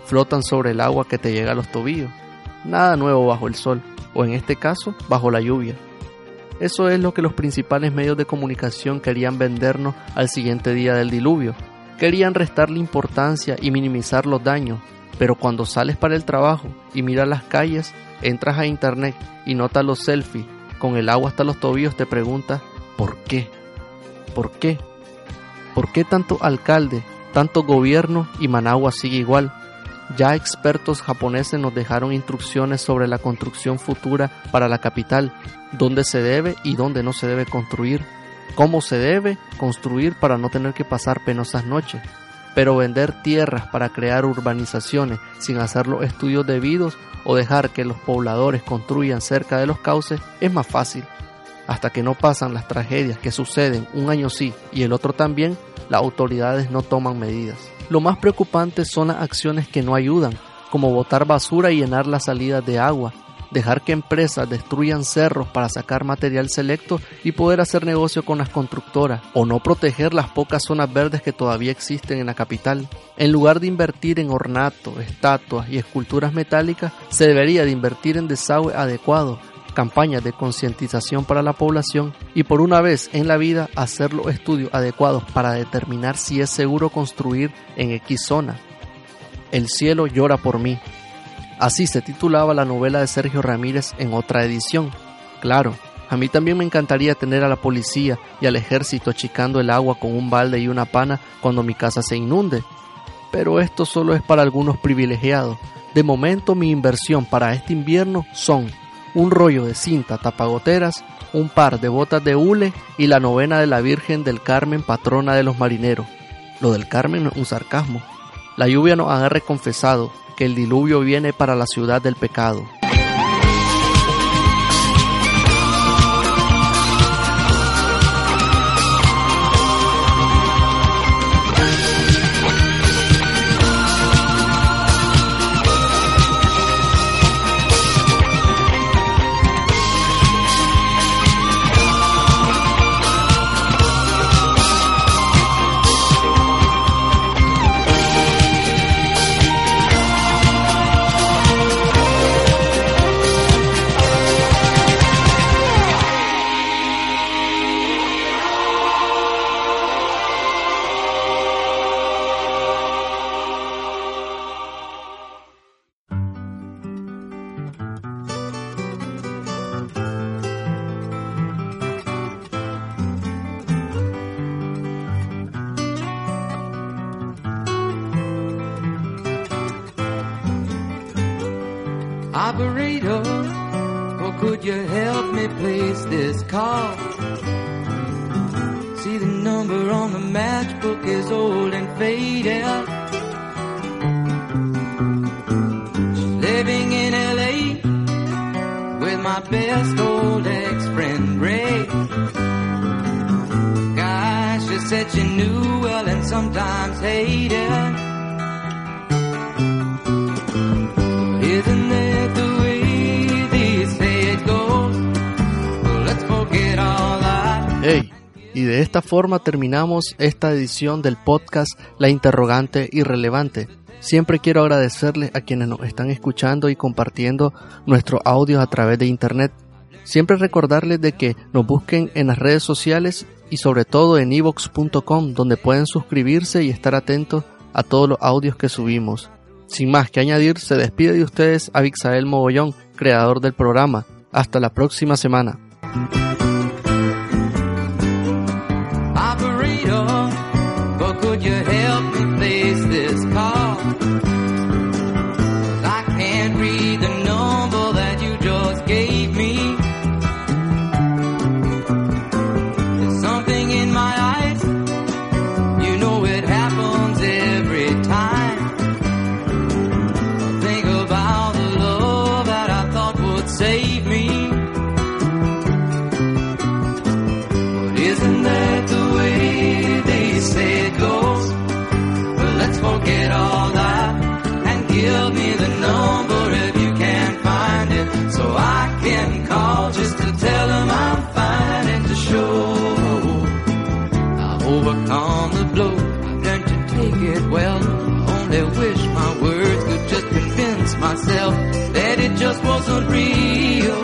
flotan sobre el agua que te llega a los tobillos. Nada nuevo bajo el sol, o en este caso, bajo la lluvia. Eso es lo que los principales medios de comunicación querían vendernos al siguiente día del diluvio. Querían restarle importancia y minimizar los daños, pero cuando sales para el trabajo y miras las calles, entras a internet y notas los selfies con el agua hasta los tobillos, te preguntas ¿por qué? ¿Por qué? ¿Por qué tanto alcalde, tanto gobierno y Managua sigue igual? Ya expertos japoneses nos dejaron instrucciones sobre la construcción futura para la capital, dónde se debe y dónde no se debe construir, cómo se debe construir para no tener que pasar penosas noches. Pero vender tierras para crear urbanizaciones sin hacer los estudios debidos o dejar que los pobladores construyan cerca de los cauces es más fácil. Hasta que no pasan las tragedias que suceden un año sí y el otro también, las autoridades no toman medidas. Lo más preocupante son las acciones que no ayudan, como botar basura y llenar las salidas de agua, dejar que empresas destruyan cerros para sacar material selecto y poder hacer negocio con las constructoras, o no proteger las pocas zonas verdes que todavía existen en la capital. En lugar de invertir en ornato, estatuas y esculturas metálicas, se debería de invertir en desagüe adecuado, campañas de concientización para la población y por una vez en la vida hacer los estudios adecuados para determinar si es seguro construir en X zona. El cielo llora por mí. Así se titulaba la novela de Sergio Ramírez en otra edición. Claro, a mí también me encantaría tener a la policía y al ejército achicando el agua con un balde y una pana cuando mi casa se inunde. Pero esto solo es para algunos privilegiados. De momento mi inversión para este invierno son un rollo de cinta tapagoteras, un par de botas de hule y la novena de la Virgen del Carmen, patrona de los marineros. Lo del Carmen es un sarcasmo. La lluvia nos ha reconfesado que el diluvio viene para la ciudad del pecado. On the matchbook is old and faded. She's Living in LA with my best old ex-friend Ray. Gosh, she said she knew well and sometimes hated. Y de esta forma terminamos esta edición del podcast La Interrogante Irrelevante. Siempre quiero agradecerles a quienes nos están escuchando y compartiendo nuestros audios a través de internet. Siempre recordarles de que nos busquen en las redes sociales y sobre todo en evox.com donde pueden suscribirse y estar atentos a todos los audios que subimos. Sin más que añadir, se despide de ustedes Abixael Mogollón, creador del programa. Hasta la próxima semana. just wasn't real.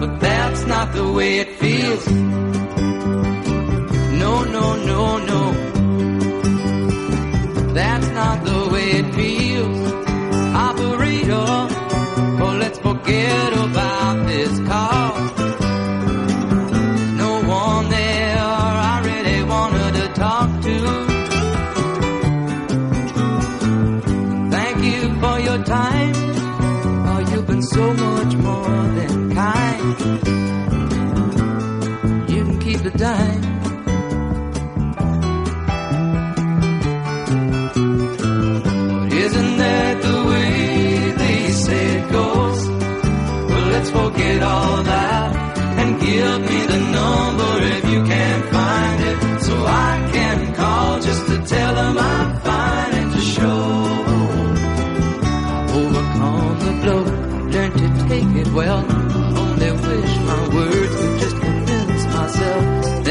But that's not the way it feels. No, no, no, no. That's not the way it feels. Operator, oh, let's forget.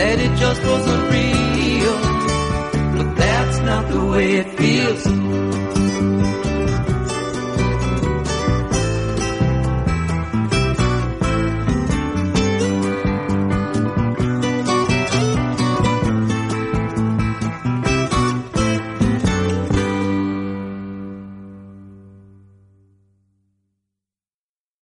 said it just wasn't real. But that's not the way it feels.